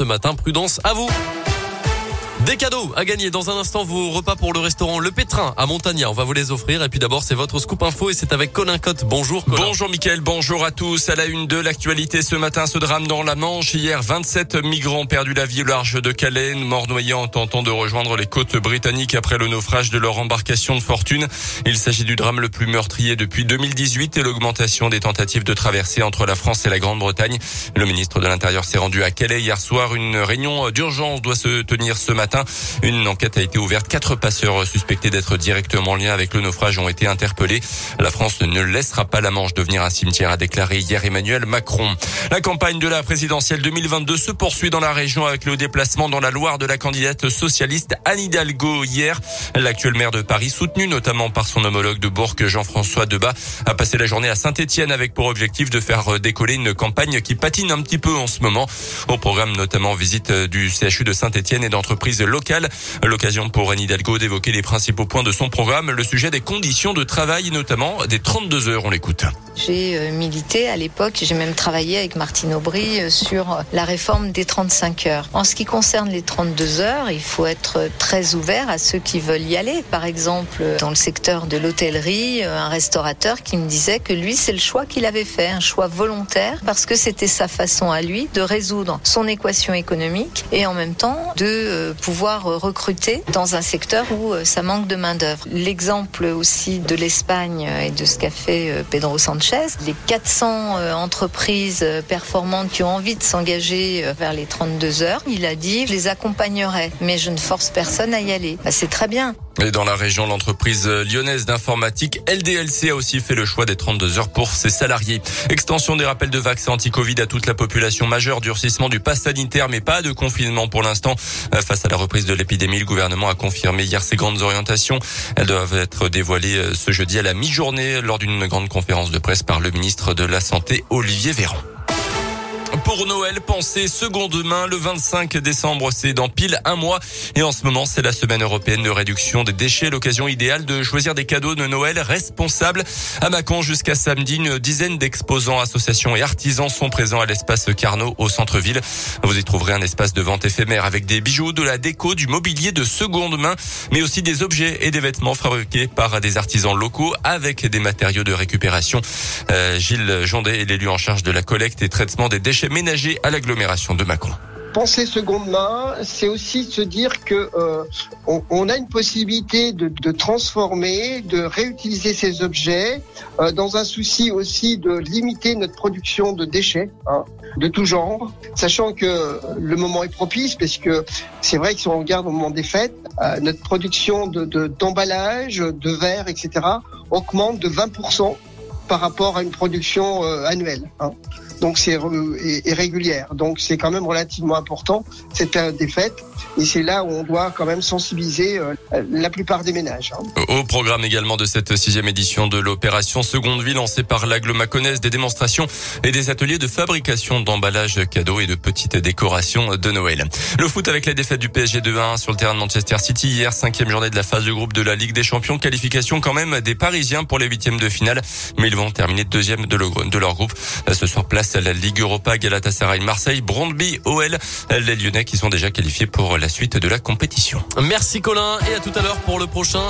ce matin. Prudence à vous. Des cadeaux à gagner dans un instant vos repas pour le restaurant Le Pétrin à Montagna. On va vous les offrir. Et puis d'abord, c'est votre scoop info et c'est avec Colin Cotte. Bonjour. Bonjour Mickaël, bonjour à tous. À la une de l'actualité ce matin, ce drame dans la Manche. Hier, 27 migrants ont perdu la vie au large de Calais, morts noyés en tentant de rejoindre les côtes britanniques après le naufrage de leur embarcation de fortune. Il s'agit du drame le plus meurtrier depuis 2018 et l'augmentation des tentatives de traversée entre la France et la Grande-Bretagne. Le ministre de l'Intérieur s'est rendu à Calais hier soir. Une réunion d'urgence doit se tenir ce matin. Une enquête a été ouverte. Quatre passeurs suspectés d'être directement en lien avec le naufrage ont été interpellés. La France ne laissera pas la Manche devenir un cimetière, a déclaré hier Emmanuel Macron. La campagne de la présidentielle 2022 se poursuit dans la région avec le déplacement dans la Loire de la candidate socialiste Anne Hidalgo hier. L'actuel maire de Paris, soutenu notamment par son homologue de Bourg, Jean-François Debat, a passé la journée à Saint-Etienne avec pour objectif de faire décoller une campagne qui patine un petit peu en ce moment. Au programme notamment visite du CHU de Saint-Etienne et d'entreprises locales L'occasion pour Anne Hidalgo d'évoquer les principaux points de son programme, le sujet des conditions de travail, notamment des 32 heures. On l'écoute. J'ai euh, milité à l'époque, j'ai même travaillé avec Martine Aubry euh, sur la réforme des 35 heures. En ce qui concerne les 32 heures, il faut être très ouvert à ceux qui veulent y aller. Par exemple, dans le secteur de l'hôtellerie, euh, un restaurateur qui me disait que lui, c'est le choix qu'il avait fait, un choix volontaire, parce que c'était sa façon à lui de résoudre son équation économique et en même temps de pouvoir recruter dans un secteur où ça manque de main-d'œuvre. L'exemple aussi de l'Espagne et de ce qu'a fait Pedro Sanchez les 400 euh, entreprises euh, performantes qui ont envie de s'engager euh, vers les 32 heures, il a dit, je les accompagnerai, mais je ne force personne à y aller. Bah, c'est très bien. Et dans la région, l'entreprise lyonnaise d'informatique LDLC a aussi fait le choix des 32 heures pour ses salariés. Extension des rappels de vaccins anti-Covid à toute la population majeure, durcissement du pass sanitaire, mais pas de confinement pour l'instant. Face à la reprise de l'épidémie, le gouvernement a confirmé hier ses grandes orientations. Elles doivent être dévoilées ce jeudi à la mi-journée lors d'une grande conférence de presse par le ministre de la Santé Olivier Véran. Pour Noël, pensez seconde main. Le 25 décembre, c'est dans pile un mois. Et en ce moment, c'est la semaine européenne de réduction des déchets. L'occasion idéale de choisir des cadeaux de Noël responsables. À Mâcon, jusqu'à samedi, une dizaine d'exposants, associations et artisans sont présents à l'espace Carnot au centre-ville. Vous y trouverez un espace de vente éphémère avec des bijoux, de la déco, du mobilier de seconde main, mais aussi des objets et des vêtements fabriqués par des artisans locaux avec des matériaux de récupération. Euh, Gilles Jondet est l'élu en charge de la collecte et traitement des déchets ménager à l'agglomération de Mâcon. Penser seconde main, c'est aussi se dire que euh, on, a une possibilité de, de, transformer, de réutiliser ces objets, euh, dans un souci aussi de limiter notre production de déchets hein, de tout genre, sachant que le moment est propice, parce que c'est vrai que si on regarde au moment des fêtes, euh, notre production de d'emballage, de, verre, etc., augmente de 20% par rapport à une production annuelle. Hein donc c'est régulière. Donc c'est quand même relativement important cette période des fêtes. Et c'est là où on doit quand même sensibiliser euh, la plupart des ménages. Hein. Au programme également de cette sixième édition de l'opération Seconde Vie lancée par l'agglomaconnaise, des démonstrations et des ateliers de fabrication d'emballages cadeaux et de petites décorations de Noël. Le foot avec la défaite du PSG 2-1 sur le terrain de Manchester City hier, cinquième journée de la phase de groupe de la Ligue des Champions. Qualification quand même des Parisiens pour les huitièmes de finale, mais ils vont terminer deuxième de, de leur groupe. Ce soir, place à la Ligue Europa, Galatasaray, Marseille, Brondby, OL, les Lyonnais qui sont déjà qualifiés pour la suite de la compétition. Merci Colin et à tout à l'heure pour le prochain